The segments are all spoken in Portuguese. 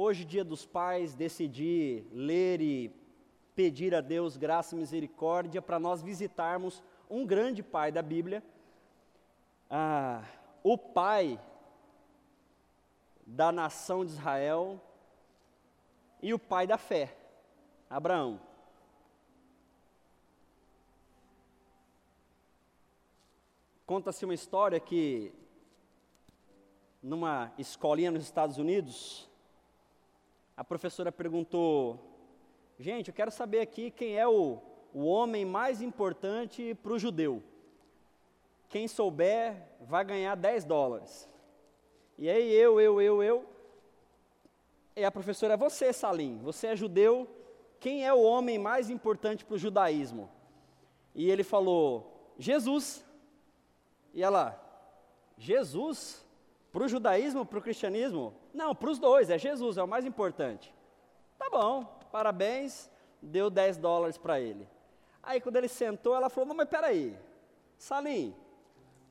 Hoje, dia dos pais, decidi ler e pedir a Deus graça e misericórdia para nós visitarmos um grande pai da Bíblia, ah, o pai da nação de Israel e o pai da fé, Abraão. Conta-se uma história que, numa escolinha nos Estados Unidos, a professora perguntou: Gente, eu quero saber aqui quem é o, o homem mais importante para o judeu. Quem souber vai ganhar 10 dólares. E aí eu, eu, eu, eu. E a professora, você, Salim, você é judeu, quem é o homem mais importante para o judaísmo? E ele falou, Jesus. E ela, Jesus? Para o judaísmo, para o cristianismo? Não, para os dois, é Jesus, é o mais importante. Tá bom, parabéns, deu 10 dólares para ele. Aí quando ele sentou, ela falou, mas peraí, Salim,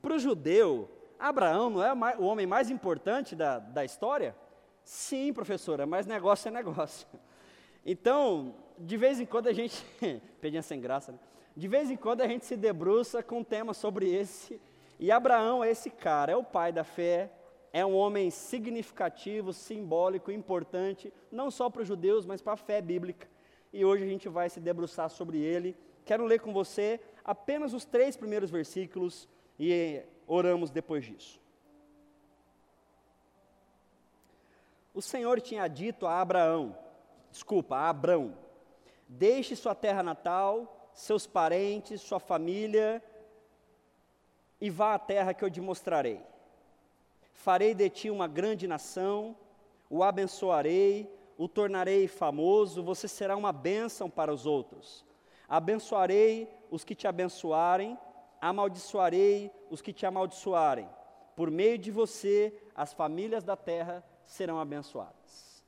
para o judeu, Abraão não é o homem mais importante da, da história? Sim, professora, mas negócio é negócio. Então, de vez em quando a gente, pedinha sem graça, né? de vez em quando a gente se debruça com um tema sobre esse e Abraão é esse cara, é o pai da fé, é um homem significativo, simbólico, importante, não só para os judeus, mas para a fé bíblica. E hoje a gente vai se debruçar sobre ele. Quero ler com você apenas os três primeiros versículos e oramos depois disso. O Senhor tinha dito a Abraão, desculpa, a Abrão: Deixe sua terra natal, seus parentes, sua família e vá à terra que eu te mostrarei. Farei de ti uma grande nação, o abençoarei, o tornarei famoso, você será uma bênção para os outros. Abençoarei os que te abençoarem, amaldiçoarei os que te amaldiçoarem. Por meio de você, as famílias da terra serão abençoadas.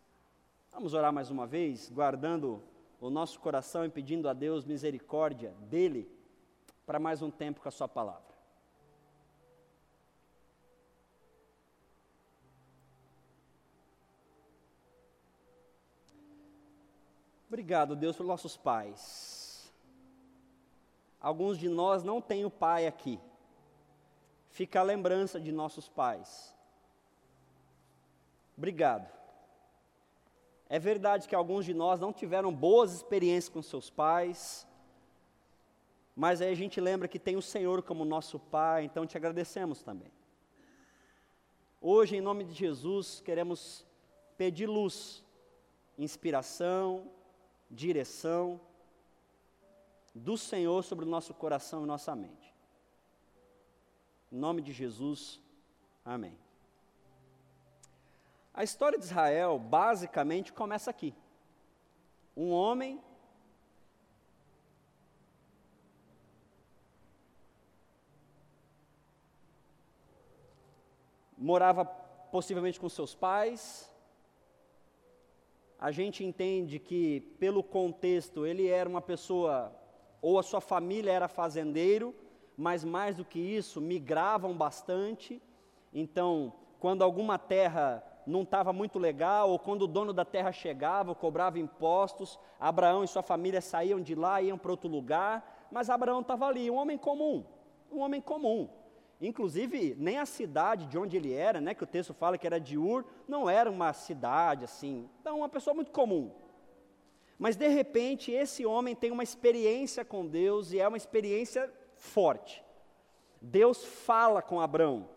Vamos orar mais uma vez, guardando o nosso coração e pedindo a Deus misericórdia dele para mais um tempo com a Sua palavra. Obrigado, Deus, pelos nossos pais. Alguns de nós não têm o pai aqui. Fica a lembrança de nossos pais. Obrigado. É verdade que alguns de nós não tiveram boas experiências com seus pais, mas aí a gente lembra que tem o Senhor como nosso Pai, então te agradecemos também. Hoje, em nome de Jesus, queremos pedir luz, inspiração, direção do Senhor sobre o nosso coração e nossa mente. Em nome de Jesus, amém. A história de Israel basicamente começa aqui. Um homem morava possivelmente com seus pais, a gente entende que, pelo contexto, ele era uma pessoa, ou a sua família era fazendeiro, mas mais do que isso, migravam bastante. Então, quando alguma terra não estava muito legal, ou quando o dono da terra chegava, cobrava impostos, Abraão e sua família saíam de lá, iam para outro lugar, mas Abraão estava ali, um homem comum, um homem comum. Inclusive, nem a cidade de onde ele era, né, que o texto fala que era de Ur, não era uma cidade assim. Então, uma pessoa muito comum. Mas, de repente, esse homem tem uma experiência com Deus e é uma experiência forte. Deus fala com Abraão: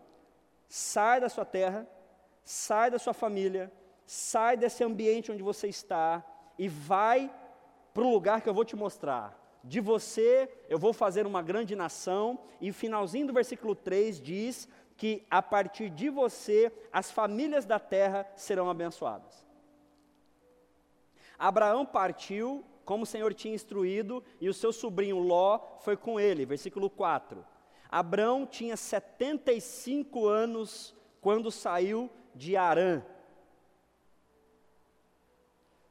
sai da sua terra, sai da sua família, sai desse ambiente onde você está e vai para o lugar que eu vou te mostrar de você eu vou fazer uma grande nação, e o finalzinho do versículo 3 diz que a partir de você as famílias da terra serão abençoadas. Abraão partiu, como o Senhor tinha instruído, e o seu sobrinho Ló foi com ele, versículo 4. Abraão tinha 75 anos quando saiu de Arã,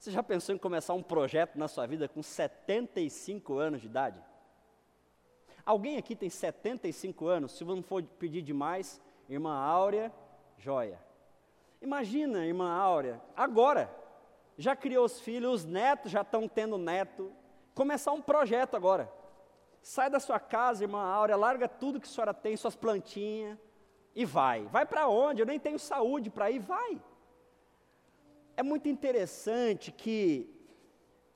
você já pensou em começar um projeto na sua vida com 75 anos de idade? Alguém aqui tem 75 anos? Se não for pedir demais, irmã Áurea, joia. Imagina, irmã Áurea, agora, já criou os filhos, os netos já estão tendo neto. Começar um projeto agora. Sai da sua casa, irmã Áurea, larga tudo que a senhora tem, suas plantinhas, e vai. Vai para onde? Eu nem tenho saúde para ir, vai. É muito interessante que,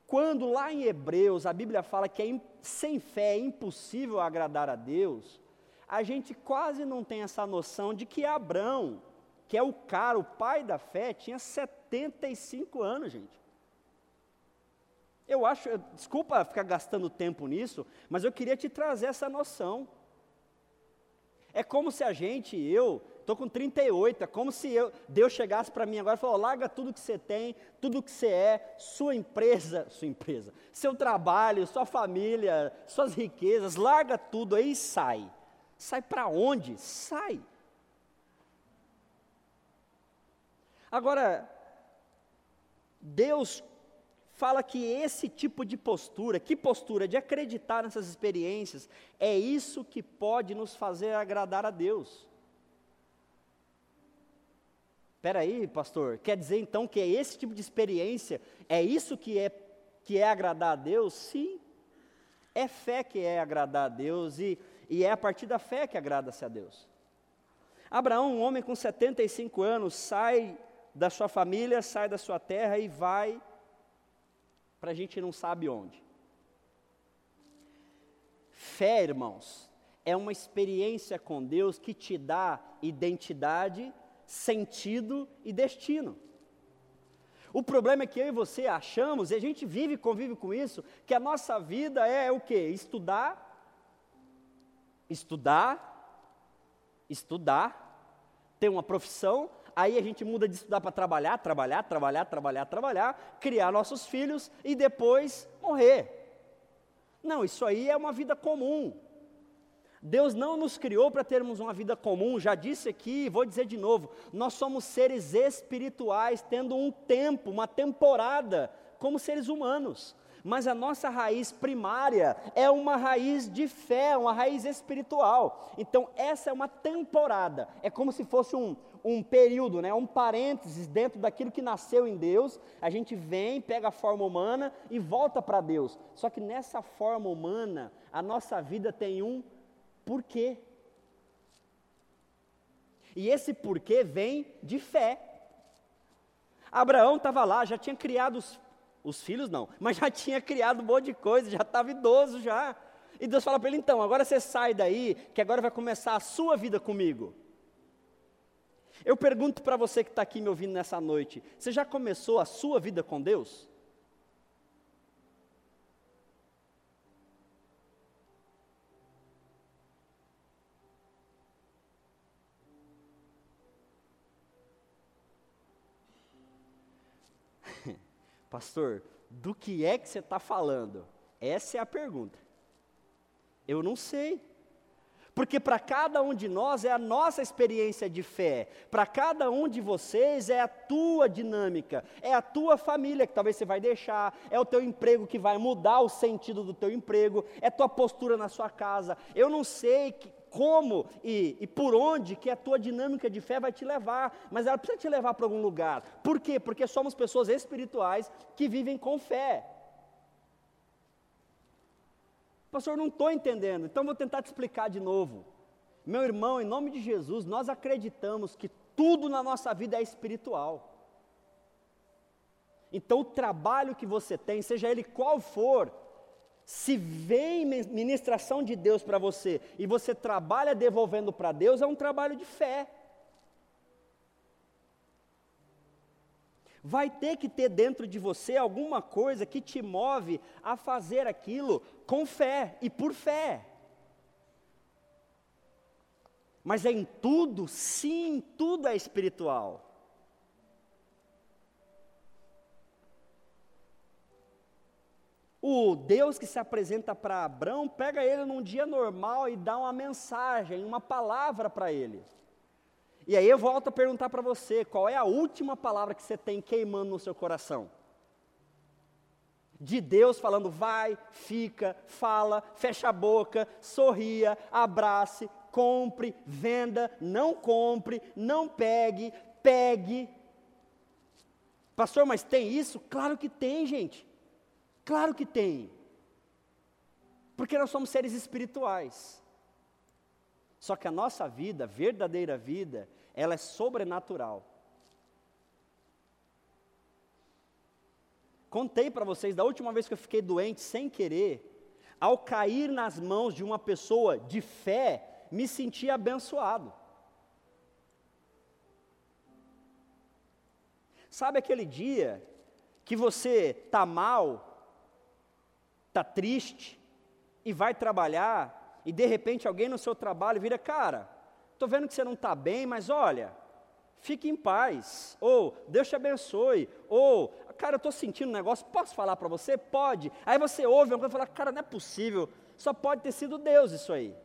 quando lá em Hebreus a Bíblia fala que é, sem fé é impossível agradar a Deus, a gente quase não tem essa noção de que Abraão, que é o cara, o pai da fé, tinha 75 anos, gente. Eu acho, desculpa ficar gastando tempo nisso, mas eu queria te trazer essa noção. É como se a gente, eu, estou com 38, é como se eu, Deus chegasse para mim agora e falou: larga tudo que você tem, tudo que você é, sua empresa, sua empresa, seu trabalho, sua família, suas riquezas, larga tudo aí e sai. Sai para onde? Sai. Agora, Deus fala que esse tipo de postura, que postura de acreditar nessas experiências, é isso que pode nos fazer agradar a Deus. Espera aí, pastor, quer dizer então que é esse tipo de experiência, é isso que é, que é agradar a Deus? Sim, é fé que é agradar a Deus e, e é a partir da fé que agrada-se a Deus. Abraão, um homem com 75 anos, sai da sua família, sai da sua terra e vai para a gente não sabe onde. Fé, irmãos, é uma experiência com Deus que te dá identidade, sentido e destino. O problema é que eu e você achamos, e a gente vive e convive com isso, que a nossa vida é o quê? Estudar, estudar, estudar, ter uma profissão, aí a gente muda de estudar para trabalhar, trabalhar, trabalhar, trabalhar, trabalhar, criar nossos filhos e depois morrer. Não, isso aí é uma vida comum. Deus não nos criou para termos uma vida comum, já disse aqui, vou dizer de novo, nós somos seres espirituais, tendo um tempo, uma temporada, como seres humanos mas a nossa raiz primária é uma raiz de fé, uma raiz espiritual. Então, essa é uma temporada, é como se fosse um, um período, né, um parênteses dentro daquilo que nasceu em Deus. A gente vem, pega a forma humana e volta para Deus. Só que nessa forma humana, a nossa vida tem um porquê. E esse porquê vem de fé. Abraão estava lá, já tinha criado os os filhos não, mas já tinha criado um monte de coisa, já estava idoso já. E Deus fala para ele: então, agora você sai daí, que agora vai começar a sua vida comigo. Eu pergunto para você que está aqui me ouvindo nessa noite: você já começou a sua vida com Deus? Pastor, do que é que você está falando? Essa é a pergunta. Eu não sei. Porque para cada um de nós é a nossa experiência de fé, para cada um de vocês é a tua dinâmica, é a tua família que talvez você vai deixar, é o teu emprego que vai mudar o sentido do teu emprego, é tua postura na sua casa. Eu não sei que, como e, e, por onde que a tua dinâmica de fé vai te levar, mas ela precisa te levar para algum lugar. Por quê? Porque somos pessoas espirituais que vivem com fé. Pastor, não estou entendendo, então vou tentar te explicar de novo. Meu irmão, em nome de Jesus, nós acreditamos que tudo na nossa vida é espiritual. Então, o trabalho que você tem, seja ele qual for, se vem ministração de Deus para você e você trabalha devolvendo para Deus, é um trabalho de fé. Vai ter que ter dentro de você alguma coisa que te move a fazer aquilo com fé e por fé. Mas é em tudo, sim, tudo é espiritual. O Deus que se apresenta para Abraão pega ele num dia normal e dá uma mensagem, uma palavra para ele. E aí eu volto a perguntar para você: qual é a última palavra que você tem queimando no seu coração? De Deus falando, vai, fica, fala, fecha a boca, sorria, abrace, compre, venda, não compre, não pegue, pegue. Pastor, mas tem isso? Claro que tem, gente. Claro que tem. Porque nós somos seres espirituais. Só que a nossa vida, a verdadeira vida, ela é sobrenatural. Contei para vocês da última vez que eu fiquei doente sem querer, ao cair nas mãos de uma pessoa de fé, me senti abençoado. Sabe aquele dia que você tá mal, tá triste e vai trabalhar e de repente alguém no seu trabalho vira, cara, tô vendo que você não está bem, mas olha, fique em paz, ou Deus te abençoe, ou cara, eu estou sentindo um negócio, posso falar para você? Pode. Aí você ouve uma coisa e fala, cara, não é possível, só pode ter sido Deus isso aí.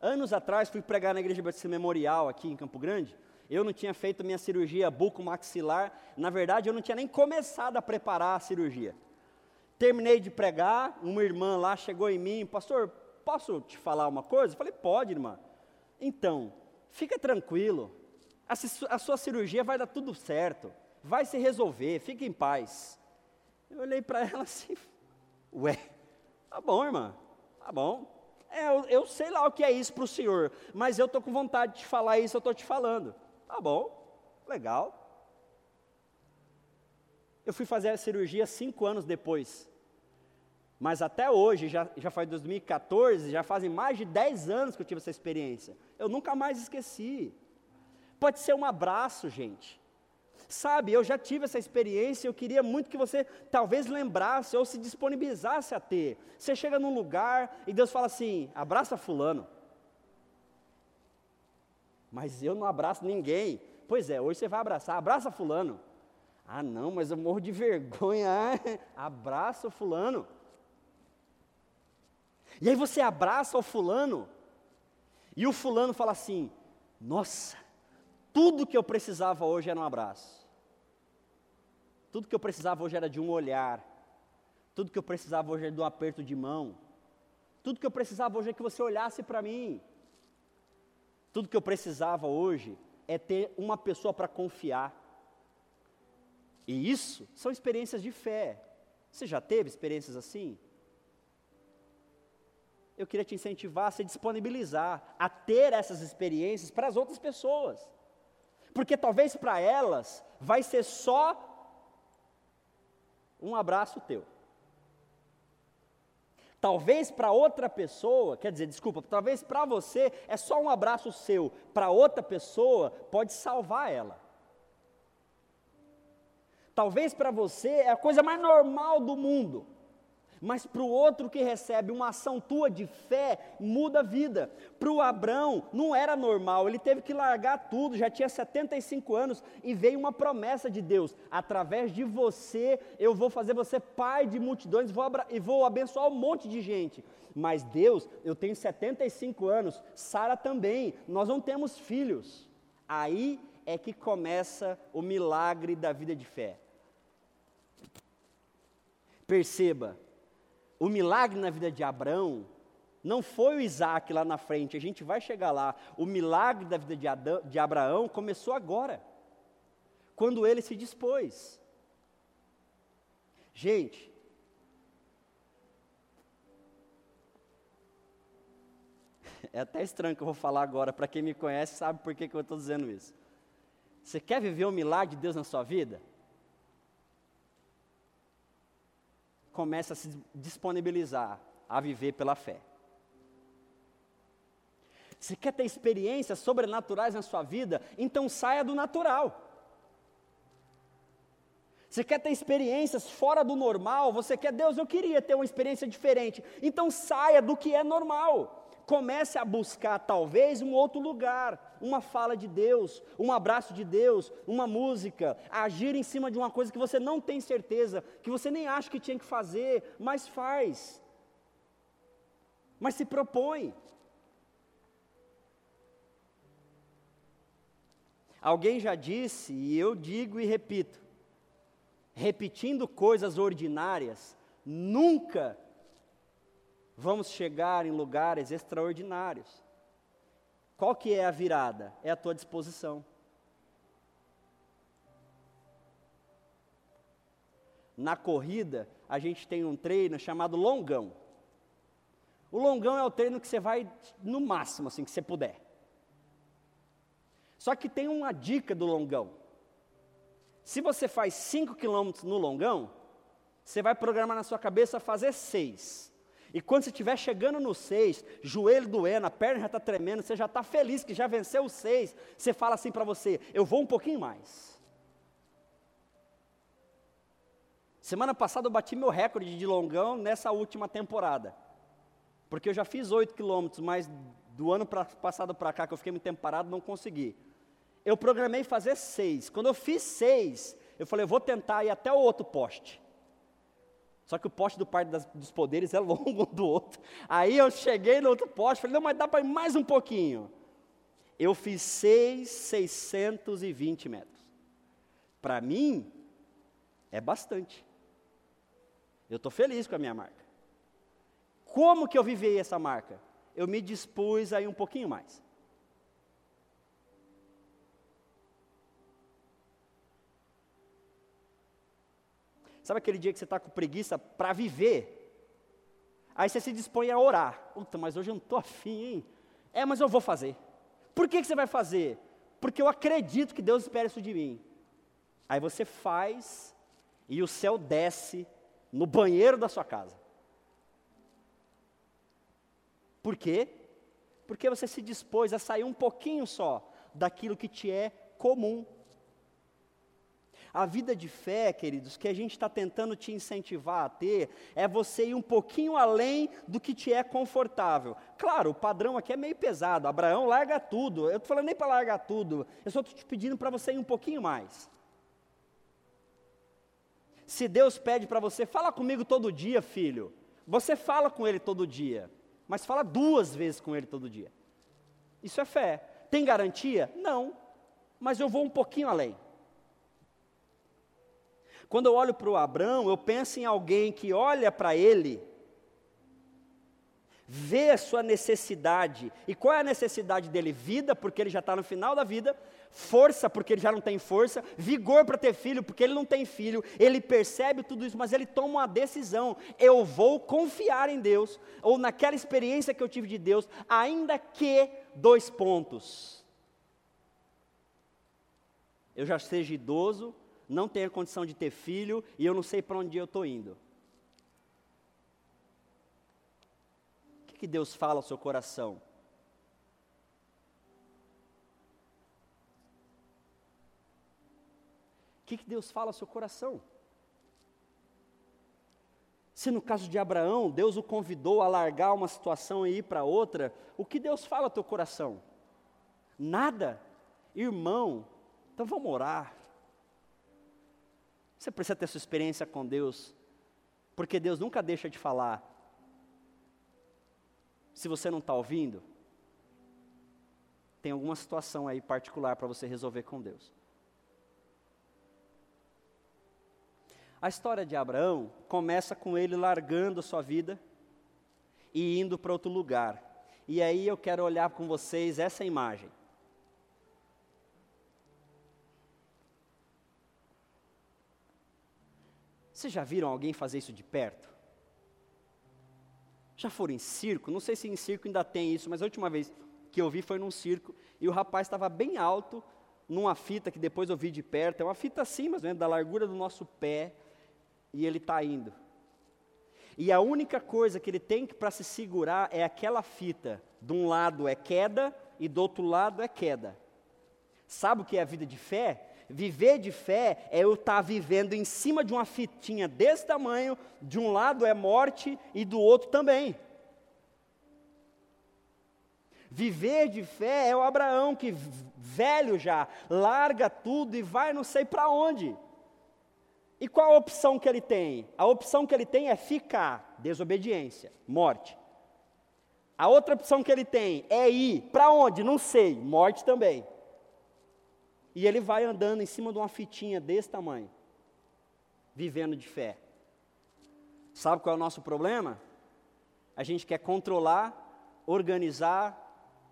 Anos atrás fui pregar na igreja Batista Memorial aqui em Campo Grande. Eu não tinha feito minha cirurgia buco-maxilar. Na verdade, eu não tinha nem começado a preparar a cirurgia. Terminei de pregar, uma irmã lá chegou em mim, pastor, posso te falar uma coisa? Eu falei, pode, irmã. Então, fica tranquilo, a, sua cirurgia vai dar tudo certo vai se resolver, fique em paz. Eu olhei para ela assim, ué, tá bom, irmã, tá bom. É, eu, eu sei lá o que é isso para o senhor, mas eu estou com vontade de falar isso, eu estou te falando. Tá bom, legal. Eu fui fazer a cirurgia cinco anos depois. Mas até hoje, já, já faz 2014, já fazem mais de 10 anos que eu tive essa experiência. Eu nunca mais esqueci. Pode ser um abraço, gente. Sabe, eu já tive essa experiência, eu queria muito que você talvez lembrasse ou se disponibilizasse a ter. Você chega num lugar e Deus fala assim: abraça Fulano. Mas eu não abraço ninguém. Pois é, hoje você vai abraçar, abraça Fulano. Ah, não, mas eu morro de vergonha. abraça Fulano. E aí você abraça o Fulano, e o Fulano fala assim: Nossa, tudo que eu precisava hoje era um abraço. Tudo que eu precisava hoje era de um olhar. Tudo que eu precisava hoje era de um aperto de mão. Tudo que eu precisava hoje é que você olhasse para mim. Tudo que eu precisava hoje é ter uma pessoa para confiar. E isso são experiências de fé. Você já teve experiências assim? Eu queria te incentivar a se disponibilizar a ter essas experiências para as outras pessoas porque talvez para elas vai ser só um abraço teu. Talvez para outra pessoa, quer dizer, desculpa, talvez para você é só um abraço seu, para outra pessoa pode salvar ela. Talvez para você é a coisa mais normal do mundo mas para o outro que recebe uma ação tua de fé, muda a vida. Para o Abrão não era normal, ele teve que largar tudo, já tinha 75 anos e veio uma promessa de Deus: através de você eu vou fazer você pai de multidões vou e vou abençoar um monte de gente. Mas Deus, eu tenho 75 anos, Sara também, nós não temos filhos. Aí é que começa o milagre da vida de fé. Perceba, o milagre na vida de Abraão não foi o Isaac lá na frente, a gente vai chegar lá. O milagre da vida de, Adão, de Abraão começou agora, quando ele se dispôs. Gente, é até estranho que eu vou falar agora, para quem me conhece sabe por que, que eu estou dizendo isso. Você quer viver o milagre de Deus na sua vida? Começa a se disponibilizar a viver pela fé. Você quer ter experiências sobrenaturais na sua vida? Então saia do natural. Você quer ter experiências fora do normal? Você quer, Deus, eu queria ter uma experiência diferente. Então saia do que é normal comece a buscar talvez um outro lugar, uma fala de Deus, um abraço de Deus, uma música, agir em cima de uma coisa que você não tem certeza, que você nem acha que tinha que fazer, mas faz. Mas se propõe. Alguém já disse, e eu digo e repito, repetindo coisas ordinárias, nunca vamos chegar em lugares extraordinários. Qual que é a virada? É a tua disposição. Na corrida, a gente tem um treino chamado longão. O longão é o treino que você vai no máximo, assim, que você puder. Só que tem uma dica do longão. Se você faz 5 quilômetros no longão, você vai programar na sua cabeça fazer 6. E quando você estiver chegando no 6, joelho doendo, a perna já está tremendo, você já está feliz que já venceu o 6, você fala assim para você: eu vou um pouquinho mais. Semana passada eu bati meu recorde de longão nessa última temporada. Porque eu já fiz 8 quilômetros, mas do ano pra, passado para cá, que eu fiquei muito tempo parado, não consegui. Eu programei fazer 6. Quando eu fiz 6, eu falei, eu vou tentar ir até o outro poste. Só que o poste do Parque dos Poderes é longo do outro. Aí eu cheguei no outro poste, falei, não, mas dá para ir mais um pouquinho. Eu fiz 6, 620 metros. Para mim, é bastante. Eu estou feliz com a minha marca. Como que eu vivi essa marca? Eu me dispus a ir um pouquinho mais. Sabe aquele dia que você está com preguiça para viver? Aí você se dispõe a orar. Puta, mas hoje eu não estou afim, hein? É, mas eu vou fazer. Por que, que você vai fazer? Porque eu acredito que Deus espera isso de mim. Aí você faz e o céu desce no banheiro da sua casa. Por quê? Porque você se dispôs a sair um pouquinho só daquilo que te é comum. A vida de fé, queridos, que a gente está tentando te incentivar a ter, é você ir um pouquinho além do que te é confortável. Claro, o padrão aqui é meio pesado. Abraão larga tudo. Eu estou falando nem para largar tudo. Eu só estou te pedindo para você ir um pouquinho mais. Se Deus pede para você, fala comigo todo dia, filho. Você fala com Ele todo dia, mas fala duas vezes com Ele todo dia. Isso é fé. Tem garantia? Não. Mas eu vou um pouquinho além. Quando eu olho para o Abraão, eu penso em alguém que olha para ele, vê a sua necessidade. E qual é a necessidade dele? Vida, porque ele já está no final da vida, força, porque ele já não tem força, vigor para ter filho, porque ele não tem filho. Ele percebe tudo isso, mas ele toma uma decisão: eu vou confiar em Deus, ou naquela experiência que eu tive de Deus, ainda que, dois pontos. Eu já seja idoso, não tenho condição de ter filho e eu não sei para onde eu estou indo. O que, que Deus fala ao seu coração? O que, que Deus fala ao seu coração? Se no caso de Abraão, Deus o convidou a largar uma situação e ir para outra, o que Deus fala ao teu coração? Nada. Irmão, então vamos orar. Você precisa ter sua experiência com Deus, porque Deus nunca deixa de falar. Se você não está ouvindo, tem alguma situação aí particular para você resolver com Deus. A história de Abraão começa com ele largando sua vida e indo para outro lugar. E aí eu quero olhar com vocês essa imagem. Vocês já viram alguém fazer isso de perto? Já foram em circo? Não sei se em circo ainda tem isso, mas a última vez que eu vi foi num circo e o rapaz estava bem alto, numa fita que depois eu vi de perto, é uma fita assim, mas da largura do nosso pé, e ele está indo. E a única coisa que ele tem para se segurar é aquela fita. De um lado é queda e do outro lado é queda. Sabe o que é a vida de fé? Viver de fé é eu estar tá vivendo em cima de uma fitinha desse tamanho, de um lado é morte e do outro também. Viver de fé é o Abraão que, velho já, larga tudo e vai não sei para onde. E qual a opção que ele tem? A opção que ele tem é ficar, desobediência, morte. A outra opção que ele tem é ir para onde? Não sei, morte também. E ele vai andando em cima de uma fitinha desse tamanho, vivendo de fé. Sabe qual é o nosso problema? A gente quer controlar, organizar,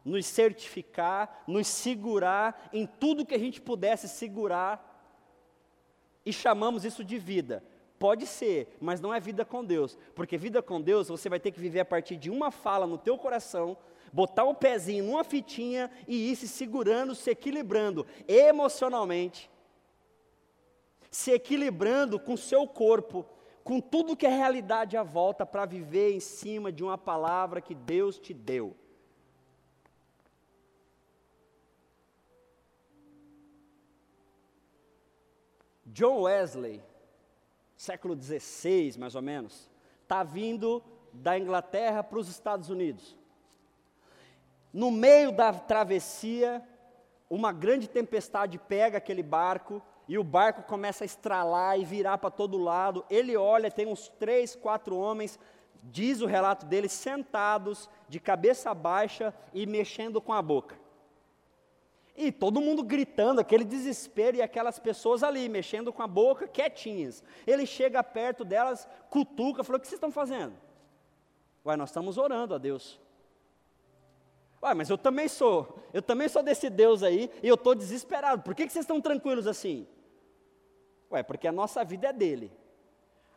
nos certificar, nos segurar em tudo que a gente pudesse segurar, e chamamos isso de vida. Pode ser, mas não é vida com Deus, porque vida com Deus você vai ter que viver a partir de uma fala no teu coração, botar o pezinho numa fitinha e ir se segurando, se equilibrando emocionalmente, se equilibrando com o seu corpo, com tudo que é realidade à volta para viver em cima de uma palavra que Deus te deu. John Wesley, século XVI mais ou menos, está vindo da Inglaterra para os Estados Unidos. No meio da travessia, uma grande tempestade pega aquele barco e o barco começa a estralar e virar para todo lado. Ele olha, tem uns três, quatro homens, diz o relato deles, sentados, de cabeça baixa e mexendo com a boca. E todo mundo gritando, aquele desespero, e aquelas pessoas ali, mexendo com a boca, quietinhas. Ele chega perto delas, cutuca, falou: O que vocês estão fazendo? Uai, nós estamos orando a Deus. Uai, mas eu também sou, eu também sou desse Deus aí, e eu estou desesperado. Por que, que vocês estão tranquilos assim? Ué, porque a nossa vida é dele.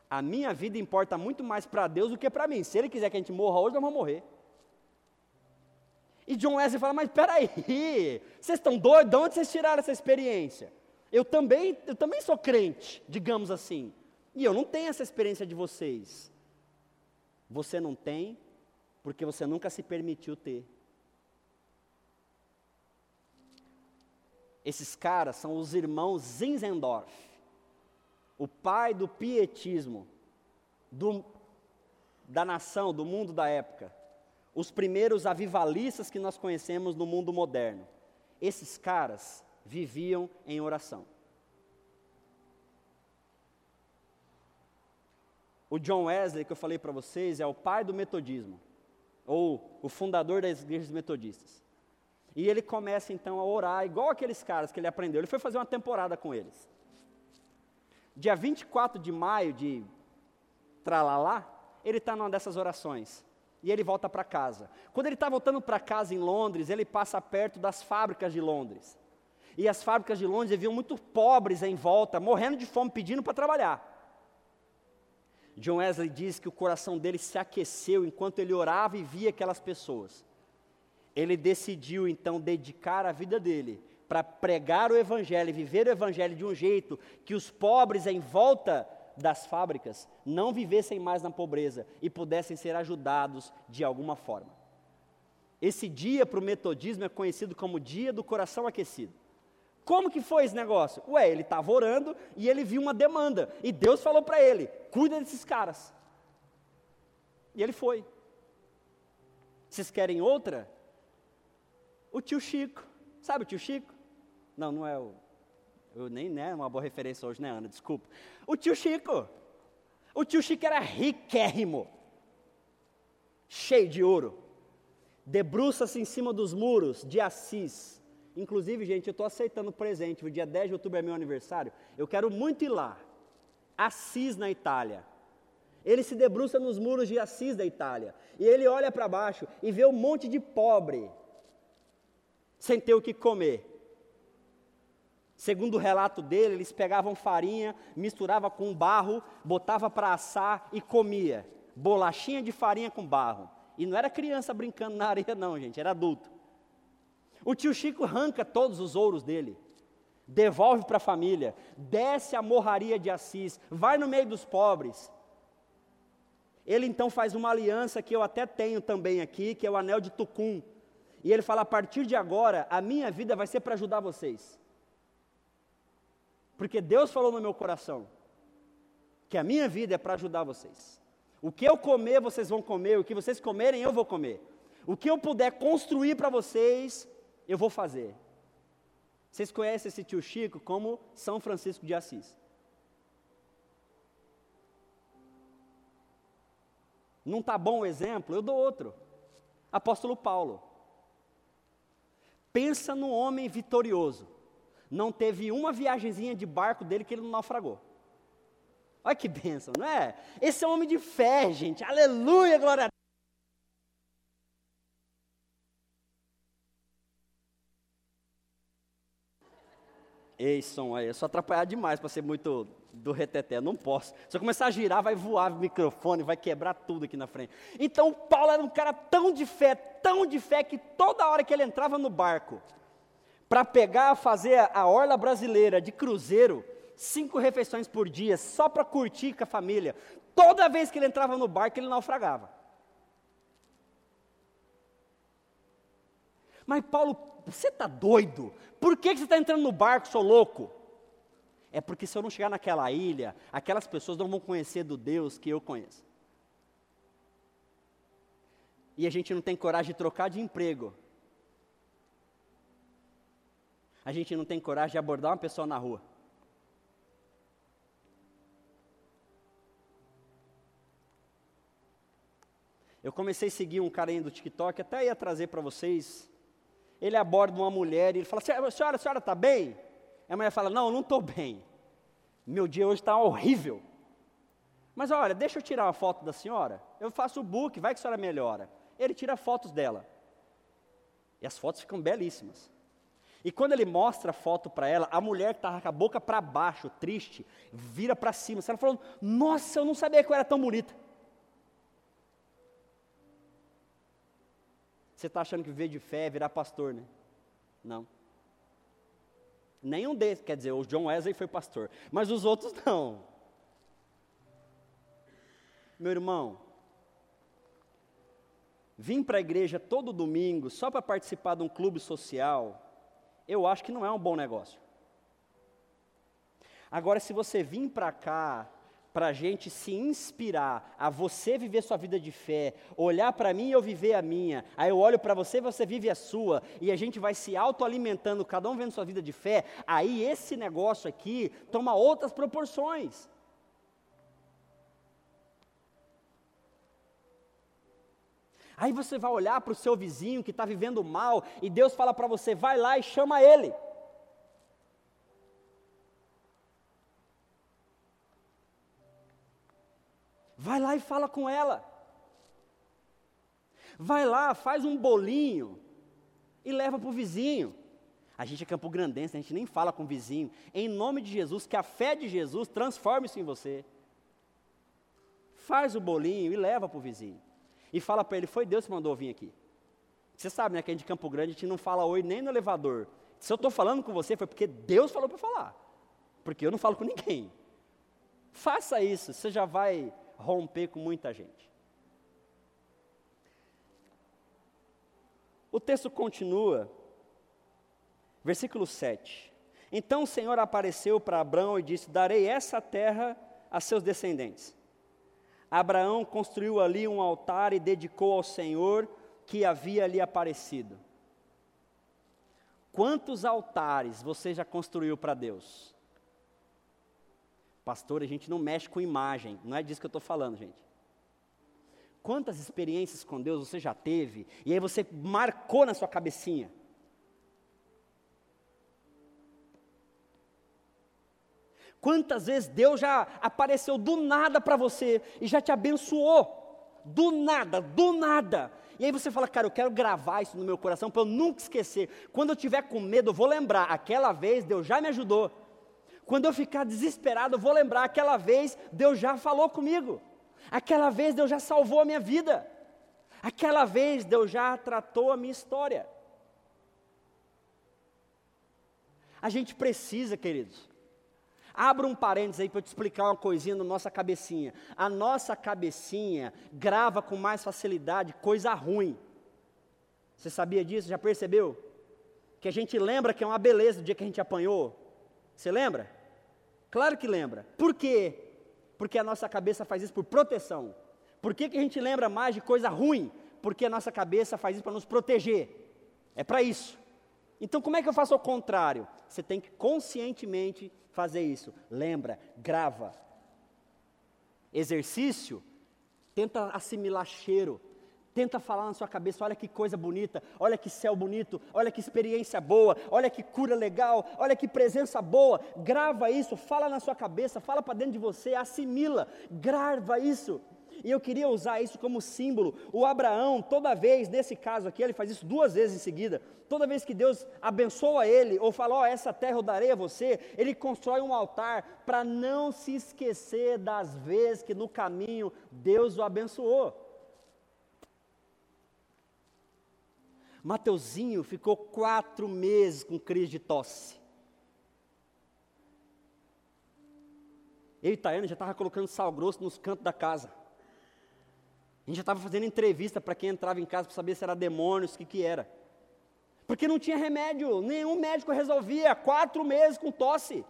A minha vida importa muito mais para Deus do que para mim. Se ele quiser que a gente morra hoje, nós vamos morrer. E John Wesley fala, mas peraí, vocês estão doidos? De onde vocês tiraram essa experiência? Eu também, eu também sou crente, digamos assim. E eu não tenho essa experiência de vocês. Você não tem, porque você nunca se permitiu ter. Esses caras são os irmãos Zinzendorf, o pai do pietismo do, da nação, do mundo da época os primeiros avivalistas que nós conhecemos no mundo moderno. Esses caras viviam em oração. O John Wesley, que eu falei para vocês, é o pai do metodismo, ou o fundador das igrejas metodistas. E ele começa então a orar, igual aqueles caras que ele aprendeu. Ele foi fazer uma temporada com eles. Dia 24 de maio de Tralalá, ele está numa dessas orações e ele volta para casa. Quando ele está voltando para casa em Londres, ele passa perto das fábricas de Londres. E as fábricas de Londres haviam muito pobres em volta, morrendo de fome, pedindo para trabalhar. John Wesley diz que o coração dele se aqueceu enquanto ele orava e via aquelas pessoas. Ele decidiu então dedicar a vida dele para pregar o Evangelho e viver o Evangelho de um jeito que os pobres em volta das fábricas não vivessem mais na pobreza e pudessem ser ajudados de alguma forma. Esse dia para o metodismo é conhecido como dia do coração aquecido. Como que foi esse negócio? Ué, ele estava orando e ele viu uma demanda. E Deus falou para ele: cuida desses caras. E ele foi. Vocês querem outra? O tio Chico. Sabe o tio Chico? Não, não é o eu nem, né, uma boa referência hoje, né, Ana? Desculpa. O tio Chico. O tio Chico era riquérrimo. Cheio de ouro. Debruça-se em cima dos muros de Assis. Inclusive, gente, eu estou aceitando presente. O dia 10 de outubro é meu aniversário. Eu quero muito ir lá. Assis, na Itália. Ele se debruça nos muros de Assis, da Itália. E ele olha para baixo e vê um monte de pobre. Sem ter o que comer. Segundo o relato dele, eles pegavam farinha, misturava com barro, botava para assar e comia. Bolachinha de farinha com barro. E não era criança brincando na areia não, gente, era adulto. O tio Chico arranca todos os ouros dele, devolve para a família, desce a morraria de Assis, vai no meio dos pobres. Ele então faz uma aliança que eu até tenho também aqui, que é o anel de Tucum. E ele fala: a partir de agora, a minha vida vai ser para ajudar vocês. Porque Deus falou no meu coração que a minha vida é para ajudar vocês. O que eu comer, vocês vão comer, o que vocês comerem, eu vou comer. O que eu puder construir para vocês, eu vou fazer. Vocês conhecem esse tio Chico como São Francisco de Assis. Não está bom o exemplo? Eu dou outro. Apóstolo Paulo. Pensa no homem vitorioso não teve uma viagemzinha de barco dele que ele não naufragou. Olha que bênção, não é? Esse é um homem de fé, gente. Aleluia, glória a Deus. Ei, som aí, eu sou atrapalhado demais para ser muito do reteté, não posso. Se eu começar a girar, vai voar o microfone, vai quebrar tudo aqui na frente. Então, Paulo era um cara tão de fé, tão de fé, que toda hora que ele entrava no barco, para pegar, fazer a orla brasileira de cruzeiro, cinco refeições por dia, só para curtir com a família, toda vez que ele entrava no barco, ele naufragava. Mas Paulo, você está doido? Por que, que você está entrando no barco, sou louco? É porque se eu não chegar naquela ilha, aquelas pessoas não vão conhecer do Deus que eu conheço. E a gente não tem coragem de trocar de emprego. A gente não tem coragem de abordar uma pessoa na rua. Eu comecei a seguir um cara aí do TikTok, até ia trazer para vocês ele aborda uma mulher e ele fala: Senhora, a senhora está bem? A mulher fala: Não, não estou bem. Meu dia hoje está horrível. Mas olha, deixa eu tirar uma foto da senhora. Eu faço o book, vai que a senhora melhora. Ele tira fotos dela. E as fotos ficam belíssimas. E quando ele mostra a foto para ela, a mulher que estava com a boca para baixo, triste, vira para cima. Ela falou: Nossa, eu não sabia que eu era tão bonita. Você está achando que viver de fé é virar pastor, né? Não. Nenhum desses, quer dizer, o John Wesley foi pastor, mas os outros não. Meu irmão, vim para a igreja todo domingo só para participar de um clube social, eu acho que não é um bom negócio. Agora, se você vir para cá para a gente se inspirar a você viver sua vida de fé, olhar para mim e eu viver a minha, aí eu olho para você e você vive a sua, e a gente vai se autoalimentando, cada um vendo sua vida de fé, aí esse negócio aqui toma outras proporções. Aí você vai olhar para o seu vizinho que está vivendo mal, e Deus fala para você: vai lá e chama ele. Vai lá e fala com ela. Vai lá, faz um bolinho e leva para o vizinho. A gente é Campo Grandense, a gente nem fala com o vizinho. Em nome de Jesus, que a fé de Jesus transforme isso em você. Faz o bolinho e leva para o vizinho. E fala para ele, foi Deus que mandou vir aqui. Você sabe, né, que a gente de Campo Grande, a gente não fala oi nem no elevador. Se eu estou falando com você, foi porque Deus falou para falar. Porque eu não falo com ninguém. Faça isso, você já vai romper com muita gente. O texto continua, versículo 7. Então o Senhor apareceu para Abraão e disse: Darei essa terra a seus descendentes. Abraão construiu ali um altar e dedicou ao Senhor que havia ali aparecido. Quantos altares você já construiu para Deus? Pastor, a gente não mexe com imagem, não é disso que eu estou falando, gente. Quantas experiências com Deus você já teve, e aí você marcou na sua cabecinha? Quantas vezes Deus já apareceu do nada para você e já te abençoou? Do nada, do nada. E aí você fala, cara, eu quero gravar isso no meu coração para eu nunca esquecer. Quando eu tiver com medo, eu vou lembrar, aquela vez Deus já me ajudou. Quando eu ficar desesperado, eu vou lembrar: aquela vez Deus já falou comigo, aquela vez Deus já salvou a minha vida, aquela vez Deus já tratou a minha história. A gente precisa, queridos, Abra um parênteses aí para eu te explicar uma coisinha na nossa cabecinha. A nossa cabecinha grava com mais facilidade coisa ruim. Você sabia disso? Já percebeu? Que a gente lembra que é uma beleza do dia que a gente apanhou. Você lembra? Claro que lembra. Por quê? Porque a nossa cabeça faz isso por proteção. Por que, que a gente lembra mais de coisa ruim? Porque a nossa cabeça faz isso para nos proteger. É para isso. Então, como é que eu faço ao contrário? Você tem que conscientemente fazer isso. Lembra, grava. Exercício, tenta assimilar cheiro, Tenta falar na sua cabeça: olha que coisa bonita, olha que céu bonito, olha que experiência boa, olha que cura legal, olha que presença boa. Grava isso, fala na sua cabeça, fala para dentro de você, assimila, grava isso. E eu queria usar isso como símbolo. O Abraão, toda vez, nesse caso aqui, ele faz isso duas vezes em seguida. Toda vez que Deus abençoa ele, ou fala, ó, oh, essa terra eu darei a você, ele constrói um altar para não se esquecer das vezes que no caminho Deus o abençoou. Mateuzinho ficou quatro meses com crise de tosse. Eu e Tayana já estava colocando sal grosso nos cantos da casa. A gente já estava fazendo entrevista para quem entrava em casa para saber se era demônios, o que, que era. Porque não tinha remédio, nenhum médico resolvia, quatro meses com tosse.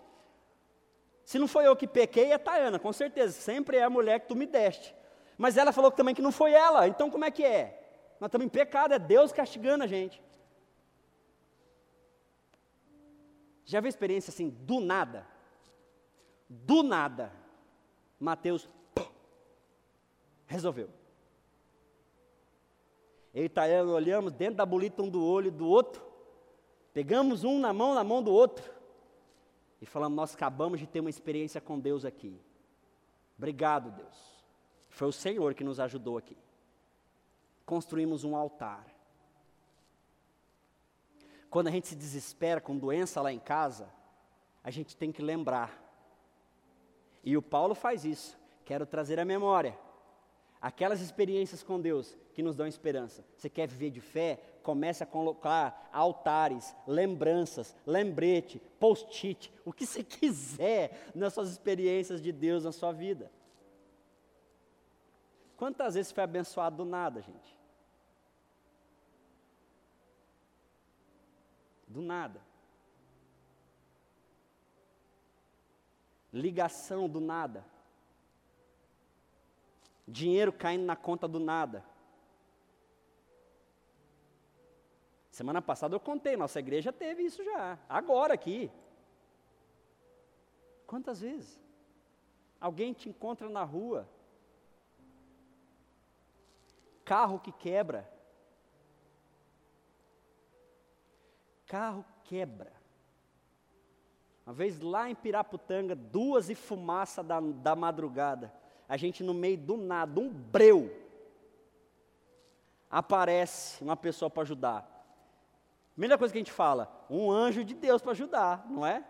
Se não foi eu que pequei, é Tayana, com certeza, sempre é a mulher que tu me deste. Mas ela falou também que não foi ela, então como é que é? Nós estamos em pecado, é Deus castigando a gente. Já viu experiência assim, do nada? Do nada. Mateus resolveu. Eu e Tayana olhamos dentro da bolita um do olho do outro, pegamos um na mão, na mão do outro, e falamos: Nós acabamos de ter uma experiência com Deus aqui. Obrigado, Deus. Foi o Senhor que nos ajudou aqui construímos um altar. Quando a gente se desespera com doença lá em casa, a gente tem que lembrar. E o Paulo faz isso. Quero trazer à memória aquelas experiências com Deus que nos dão esperança. Você quer viver de fé? Comece a colocar altares, lembranças, lembrete, post-it, o que você quiser nas suas experiências de Deus na sua vida. Quantas vezes foi abençoado do nada, gente? Do nada. Ligação do nada. Dinheiro caindo na conta do nada. Semana passada eu contei, nossa igreja teve isso já. Agora aqui. Quantas vezes? Alguém te encontra na rua. Carro que quebra. carro quebra. Uma vez lá em Piraputanga, duas e fumaça da, da madrugada, a gente no meio do nada, um breu, aparece uma pessoa para ajudar. Primeira coisa que a gente fala, um anjo de Deus para ajudar, não é?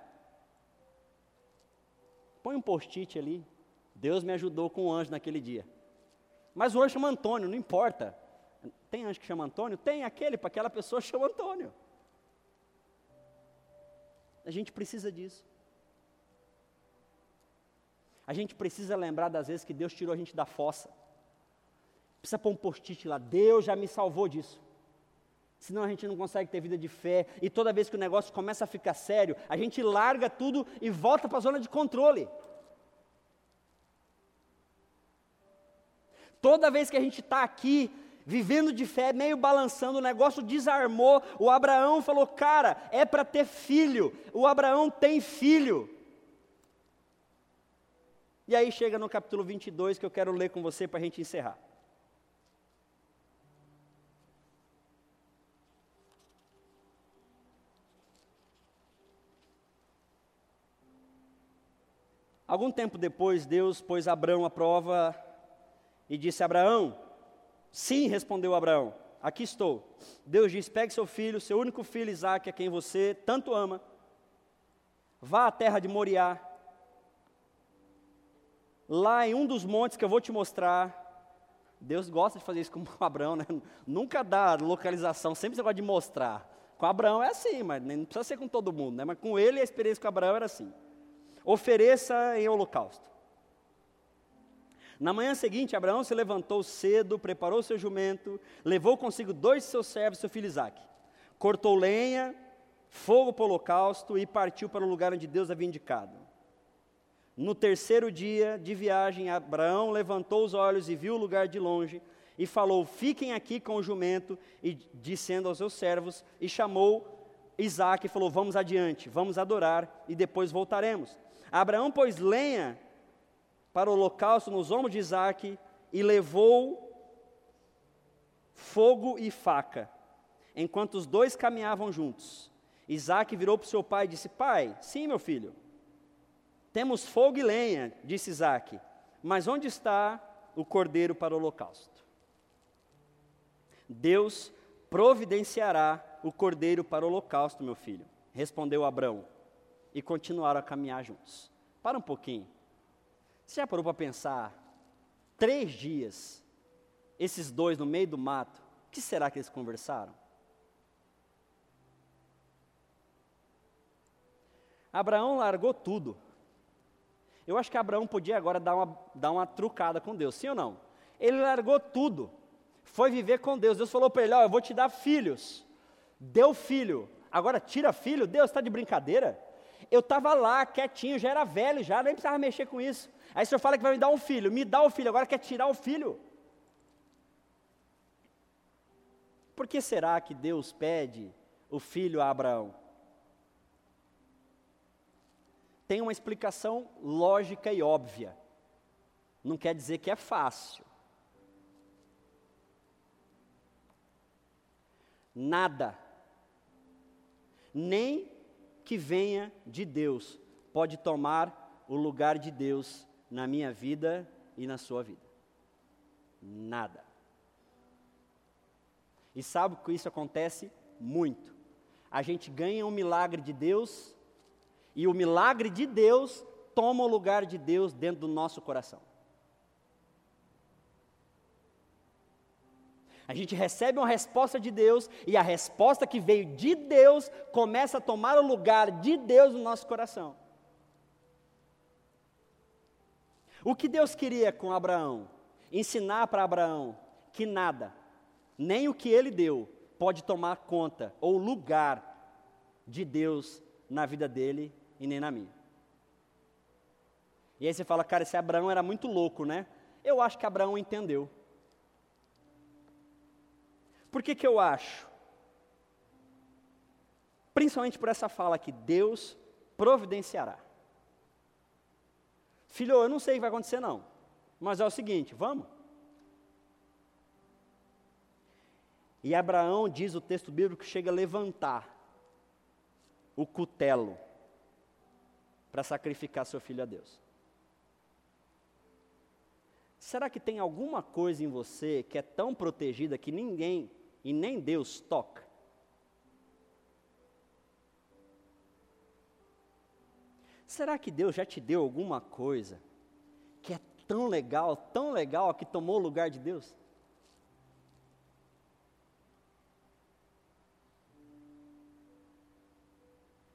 Põe um post-it ali. Deus me ajudou com um anjo naquele dia. Mas o anjo chama Antônio, não importa. Tem anjo que chama Antônio? Tem aquele, para aquela pessoa chama Antônio. A gente precisa disso. A gente precisa lembrar das vezes que Deus tirou a gente da fossa. Precisa pôr um post-it lá, Deus já me salvou disso. Senão a gente não consegue ter vida de fé. E toda vez que o negócio começa a ficar sério, a gente larga tudo e volta para a zona de controle. Toda vez que a gente está aqui vivendo de fé, meio balançando, o negócio desarmou. O Abraão falou: Cara, é para ter filho. O Abraão tem filho. E aí chega no capítulo 22 que eu quero ler com você para a gente encerrar. Algum tempo depois, Deus pôs Abraão à prova e disse: Abraão, Sim, respondeu Abraão, aqui estou. Deus disse: pegue seu filho, seu único filho Isaque, a quem você tanto ama, vá à terra de Moriá, lá em um dos montes que eu vou te mostrar. Deus gosta de fazer isso com Abraão, né? Nunca dá localização, sempre você gosta de mostrar. Com Abraão é assim, mas não precisa ser com todo mundo, né? Mas com ele a experiência com Abraão era assim. Ofereça em holocausto. Na manhã seguinte, Abraão se levantou cedo, preparou seu jumento, levou consigo dois de seus servos, seu filho Isaque. Cortou lenha, fogo para o holocausto e partiu para o lugar onde Deus havia indicado. No terceiro dia de viagem, Abraão levantou os olhos e viu o lugar de longe e falou: Fiquem aqui com o jumento, e dizendo aos seus servos, e chamou Isaac e falou: Vamos adiante, vamos adorar e depois voltaremos. Abraão pôs lenha para o holocausto nos ombros de Isaac e levou fogo e faca, enquanto os dois caminhavam juntos. Isaac virou para o seu pai e disse: Pai, sim, meu filho, temos fogo e lenha, disse Isaac, mas onde está o cordeiro para o holocausto. Deus providenciará o cordeiro para o holocausto, meu filho, respondeu Abraão, e continuaram a caminhar juntos. Para um pouquinho. Você já parou para pensar? Três dias, esses dois no meio do mato, o que será que eles conversaram? Abraão largou tudo. Eu acho que Abraão podia agora dar uma, dar uma trucada com Deus, sim ou não? Ele largou tudo, foi viver com Deus. Deus falou para ele: Ó, eu vou te dar filhos. Deu filho, agora tira filho. Deus está de brincadeira? Eu estava lá, quietinho, já era velho, já nem precisava mexer com isso. Aí o senhor fala que vai me dar um filho, me dá o filho, agora quer tirar o filho. Por que será que Deus pede o filho a Abraão? Tem uma explicação lógica e óbvia. Não quer dizer que é fácil. Nada, nem que venha de Deus, pode tomar o lugar de Deus na minha vida e na sua vida. Nada. E sabe que isso acontece muito. A gente ganha um milagre de Deus e o milagre de Deus toma o lugar de Deus dentro do nosso coração. A gente recebe uma resposta de Deus e a resposta que veio de Deus começa a tomar o lugar de Deus no nosso coração. O que Deus queria com Abraão? Ensinar para Abraão que nada, nem o que ele deu, pode tomar conta ou lugar de Deus na vida dele e nem na minha. E aí você fala, cara, esse Abraão era muito louco, né? Eu acho que Abraão entendeu. Por que, que eu acho? Principalmente por essa fala que Deus providenciará. Filho, eu não sei o que vai acontecer não, mas é o seguinte, vamos? E Abraão, diz o texto bíblico, chega a levantar o cutelo para sacrificar seu filho a Deus. Será que tem alguma coisa em você que é tão protegida que ninguém e nem Deus toca. Será que Deus já te deu alguma coisa que é tão legal, tão legal, que tomou o lugar de Deus?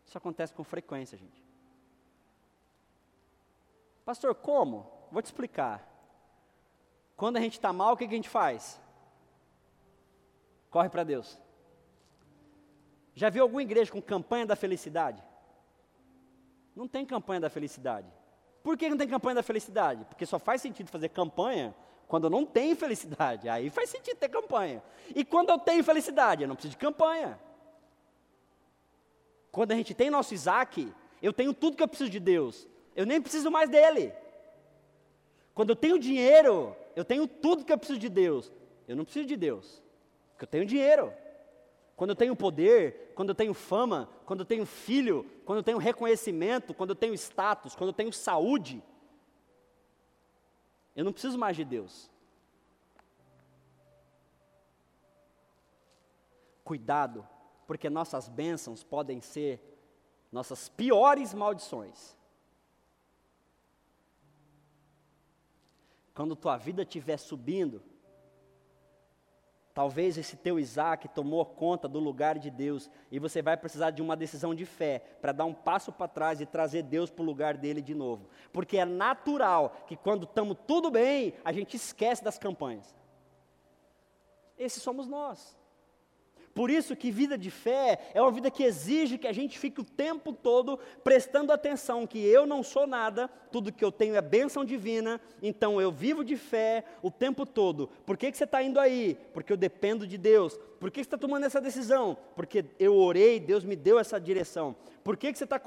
Isso acontece com frequência, gente. Pastor, como? Vou te explicar. Quando a gente está mal, o que, que a gente faz? Corre para Deus. Já viu alguma igreja com campanha da felicidade? Não tem campanha da felicidade. Por que não tem campanha da felicidade? Porque só faz sentido fazer campanha quando não tem felicidade. Aí faz sentido ter campanha. E quando eu tenho felicidade, eu não preciso de campanha. Quando a gente tem nosso Isaac, eu tenho tudo que eu preciso de Deus. Eu nem preciso mais dele. Quando eu tenho dinheiro, eu tenho tudo que eu preciso de Deus. Eu não preciso de Deus. Porque eu tenho dinheiro. Quando eu tenho poder, quando eu tenho fama, quando eu tenho filho, quando eu tenho reconhecimento, quando eu tenho status, quando eu tenho saúde, eu não preciso mais de Deus. Cuidado, porque nossas bênçãos podem ser nossas piores maldições. Quando tua vida estiver subindo, Talvez esse teu Isaac tomou conta do lugar de Deus e você vai precisar de uma decisão de fé para dar um passo para trás e trazer Deus para o lugar dele de novo. Porque é natural que quando estamos tudo bem, a gente esquece das campanhas. Esses somos nós. Por isso que vida de fé é uma vida que exige que a gente fique o tempo todo prestando atenção que eu não sou nada, tudo que eu tenho é bênção divina, então eu vivo de fé o tempo todo. Por que, que você está indo aí? Porque eu dependo de Deus. Por que, você está tomando essa decisão? Porque eu orei, Deus me deu essa direção. Por que, que você está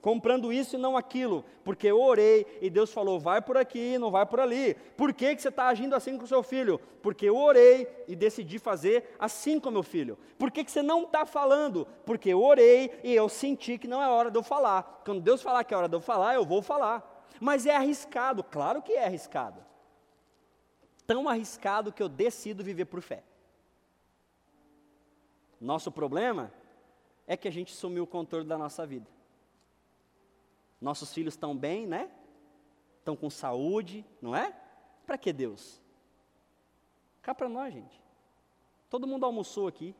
comprando isso e não aquilo, porque eu orei e Deus falou, vai por aqui, não vai por ali. Por que, que você está agindo assim com seu filho? Porque eu orei e decidi fazer assim com meu filho. Por que, que você não está falando? Porque eu orei e eu senti que não é hora de eu falar. Quando Deus falar que é hora de eu falar, eu vou falar. Mas é arriscado, claro que é arriscado. tão arriscado que eu decido viver por fé. Nosso problema é que a gente sumiu o controle da nossa vida. Nossos filhos estão bem, né? Estão com saúde, não é? Para que Deus? Cá para nós, gente. Todo mundo almoçou aqui.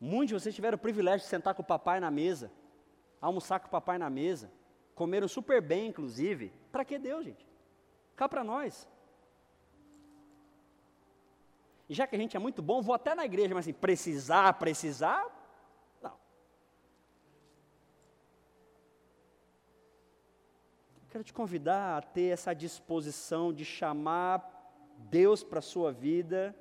Muitos de vocês tiveram o privilégio de sentar com o papai na mesa, almoçar com o papai na mesa, comeram super bem, inclusive. Para que Deus, gente? Cá para nós. E já que a gente é muito bom, vou até na igreja, mas assim, precisar, precisar, Quero te convidar a ter essa disposição de chamar Deus para a sua vida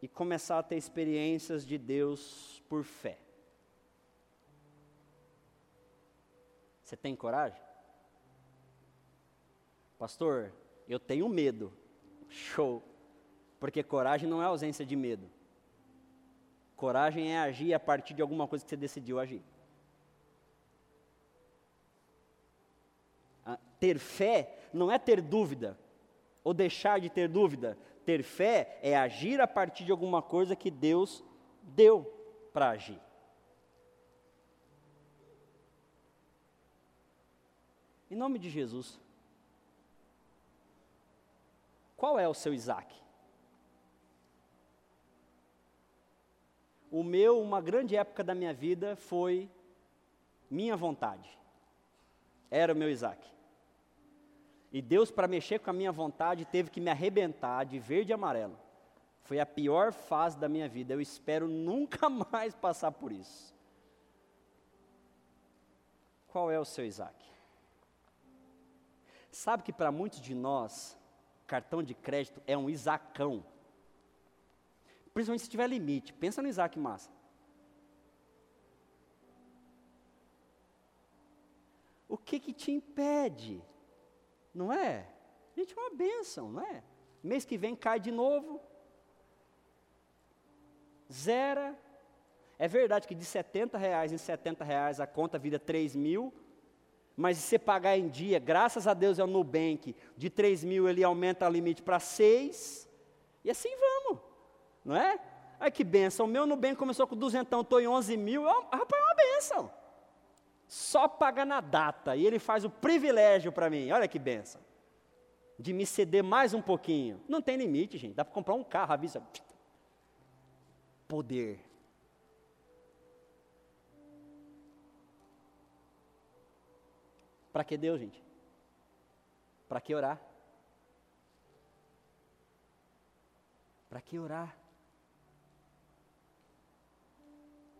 e começar a ter experiências de Deus por fé. Você tem coragem? Pastor, eu tenho medo. Show. Porque coragem não é ausência de medo. Coragem é agir a partir de alguma coisa que você decidiu agir. Ter fé não é ter dúvida, ou deixar de ter dúvida. Ter fé é agir a partir de alguma coisa que Deus deu para agir. Em nome de Jesus. Qual é o seu Isaac? O meu, uma grande época da minha vida foi minha vontade. Era o meu Isaac. E Deus, para mexer com a minha vontade, teve que me arrebentar de verde e amarelo. Foi a pior fase da minha vida. Eu espero nunca mais passar por isso. Qual é o seu Isaac? Sabe que para muitos de nós, cartão de crédito é um Isaacão. Principalmente se tiver limite. Pensa no Isaac massa. O que que te impede? Não é? Gente, é uma benção, não é? Mês que vem cai de novo. Zera. É verdade que de 70 reais em 70 reais a conta vira 3 mil, mas se você pagar em dia, graças a Deus é o Nubank, de 3 mil ele aumenta o limite para 6, e assim vamos, não é? Ai que benção, o meu Nubank começou com 200, estou em 11 mil, rapaz, é uma benção só paga na data, e ele faz o privilégio para mim, olha que benção, de me ceder mais um pouquinho. Não tem limite, gente, dá para comprar um carro, avisa. Poder. Para que Deus, gente? Para que orar? Para que orar?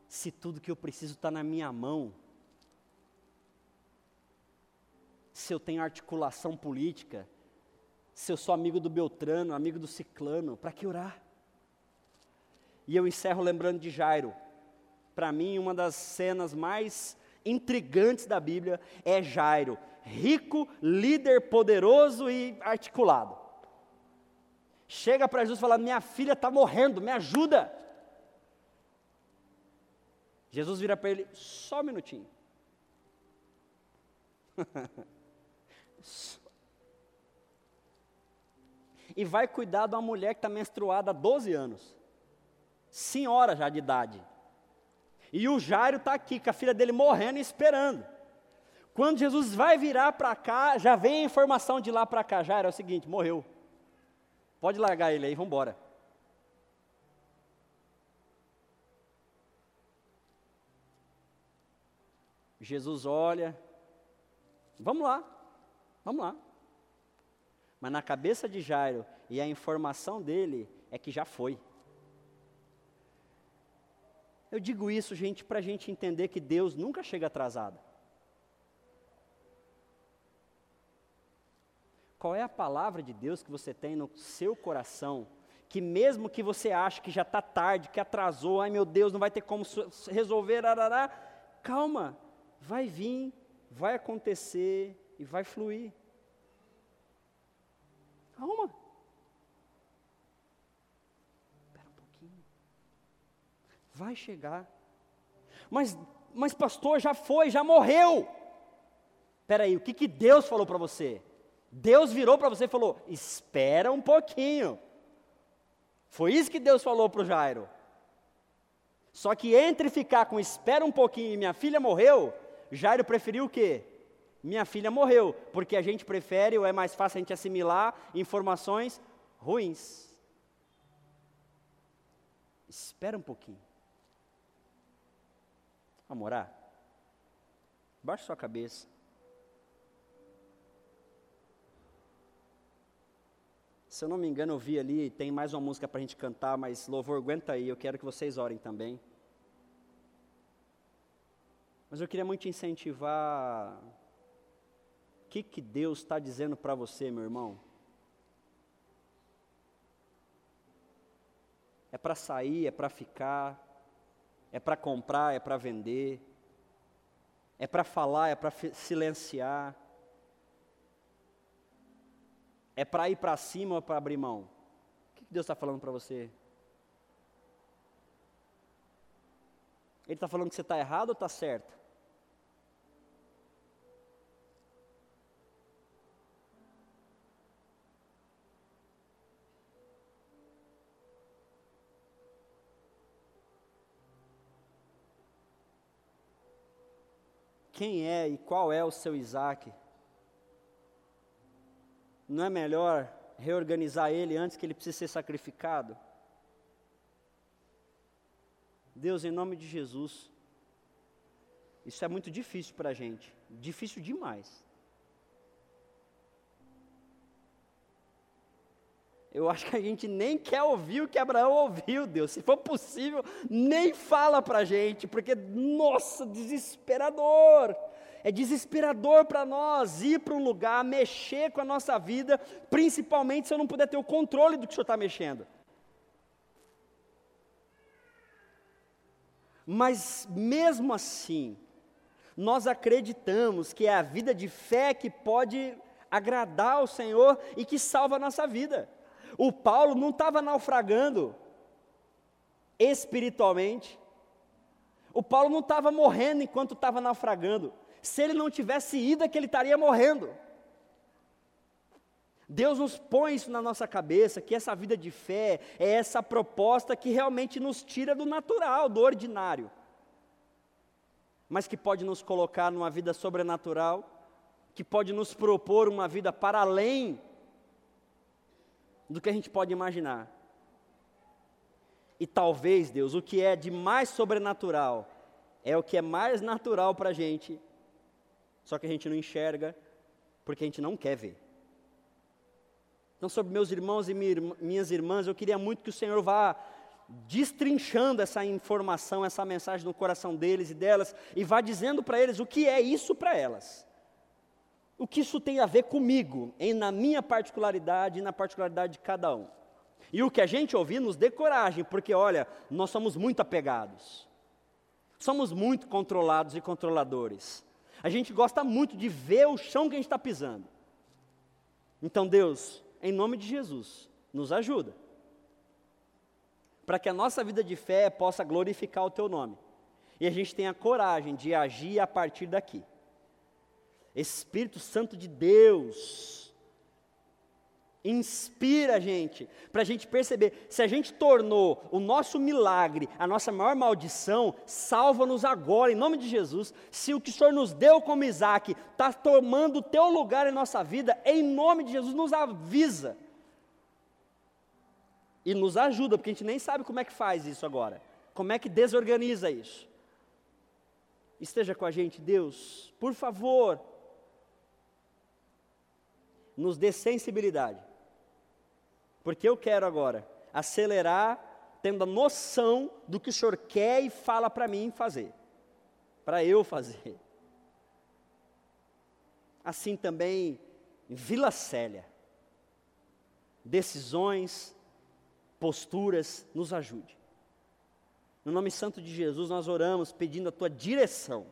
Se tudo que eu preciso está na minha mão, se eu tenho articulação política, se eu sou amigo do Beltrano, amigo do Ciclano, para que orar? E eu encerro lembrando de Jairo. Para mim, uma das cenas mais intrigantes da Bíblia é Jairo, rico, líder poderoso e articulado. Chega para Jesus e fala: Minha filha está morrendo, me ajuda. Jesus vira para ele: Só um minutinho. E vai cuidar de uma mulher que está menstruada há 12 anos. Senhora já de idade. E o Jairo está aqui, com a filha dele morrendo e esperando. Quando Jesus vai virar para cá, já vem a informação de lá para cá. Jairo é o seguinte: morreu. Pode largar ele aí, vamos embora. Jesus olha, vamos lá, Vamos lá. Mas na cabeça de Jairo e a informação dele é que já foi. Eu digo isso, gente, para a gente entender que Deus nunca chega atrasado. Qual é a palavra de Deus que você tem no seu coração? Que mesmo que você ache que já está tarde, que atrasou, ai meu Deus, não vai ter como resolver, arará, calma, vai vir, vai acontecer, e vai fluir. Calma. Espera um pouquinho. Vai chegar. Mas, mas pastor, já foi, já morreu. Peraí, o que, que Deus falou para você? Deus virou para você e falou: espera um pouquinho. Foi isso que Deus falou para o Jairo. Só que entre ficar com espera um pouquinho e minha filha morreu, Jairo preferiu o quê? Minha filha morreu, porque a gente prefere, ou é mais fácil a gente assimilar informações ruins. Espera um pouquinho. Vamos orar? Baixe sua cabeça. Se eu não me engano, eu vi ali, tem mais uma música para a gente cantar, mas louvor, aguenta aí, eu quero que vocês orem também. Mas eu queria muito te incentivar. Que, que Deus está dizendo para você, meu irmão? É para sair, é para ficar, é para comprar, é para vender, é para falar, é para silenciar, é para ir para cima ou para abrir mão? O que Deus está falando para você? Ele está falando que você está errado ou está certo? Quem é e qual é o seu Isaac? Não é melhor reorganizar ele antes que ele precise ser sacrificado? Deus, em nome de Jesus, isso é muito difícil para a gente, difícil demais. Eu acho que a gente nem quer ouvir o que Abraão ouviu, Deus. Se for possível, nem fala para a gente, porque, nossa, desesperador. É desesperador para nós ir para um lugar, mexer com a nossa vida, principalmente se eu não puder ter o controle do que o Senhor está mexendo. Mas mesmo assim, nós acreditamos que é a vida de fé que pode agradar ao Senhor e que salva a nossa vida. O Paulo não estava naufragando espiritualmente. O Paulo não estava morrendo enquanto estava naufragando. Se ele não tivesse ido, é que ele estaria morrendo. Deus nos põe isso na nossa cabeça, que essa vida de fé é essa proposta que realmente nos tira do natural, do ordinário, mas que pode nos colocar numa vida sobrenatural, que pode nos propor uma vida para além do que a gente pode imaginar. E talvez, Deus, o que é de mais sobrenatural é o que é mais natural para a gente só que a gente não enxerga porque a gente não quer ver. Então, sobre meus irmãos e minhas irmãs, eu queria muito que o Senhor vá destrinchando essa informação, essa mensagem no coração deles e delas, e vá dizendo para eles o que é isso para elas. O que isso tem a ver comigo, em, na minha particularidade e na particularidade de cada um. E o que a gente ouvir nos dê coragem, porque olha, nós somos muito apegados, somos muito controlados e controladores. A gente gosta muito de ver o chão que a gente está pisando. Então, Deus, em nome de Jesus, nos ajuda. Para que a nossa vida de fé possa glorificar o Teu nome. E a gente tenha coragem de agir a partir daqui. Espírito Santo de Deus, inspira a gente, para a gente perceber, se a gente tornou o nosso milagre a nossa maior maldição, salva-nos agora, em nome de Jesus. Se o que o Senhor nos deu como Isaac está tomando o teu lugar em nossa vida, em nome de Jesus, nos avisa. E nos ajuda, porque a gente nem sabe como é que faz isso agora, como é que desorganiza isso. Esteja com a gente, Deus, por favor, nos dê sensibilidade porque eu quero agora acelerar, tendo a noção do que o Senhor quer e fala para mim fazer, para eu fazer. Assim também Vila Célia. Decisões, posturas, nos ajude. No nome santo de Jesus, nós oramos pedindo a tua direção.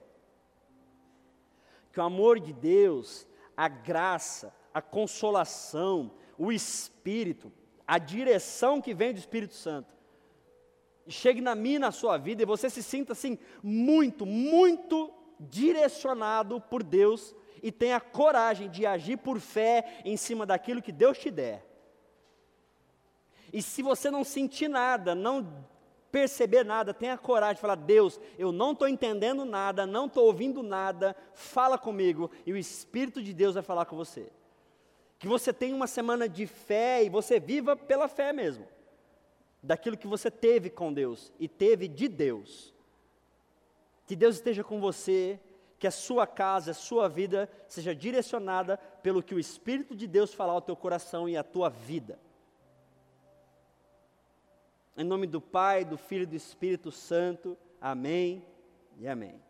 Que o amor de Deus, a graça, a consolação, o Espírito, a direção que vem do Espírito Santo chegue na minha na sua vida e você se sinta assim muito, muito direcionado por Deus e tenha coragem de agir por fé em cima daquilo que Deus te der. E se você não sentir nada, não perceber nada, tenha coragem de falar: Deus, eu não estou entendendo nada, não estou ouvindo nada, fala comigo, e o Espírito de Deus vai falar com você. Que você tenha uma semana de fé e você viva pela fé mesmo, daquilo que você teve com Deus e teve de Deus. Que Deus esteja com você, que a sua casa, a sua vida seja direcionada pelo que o Espírito de Deus falar ao teu coração e à tua vida. Em nome do Pai, do Filho e do Espírito Santo. Amém e amém.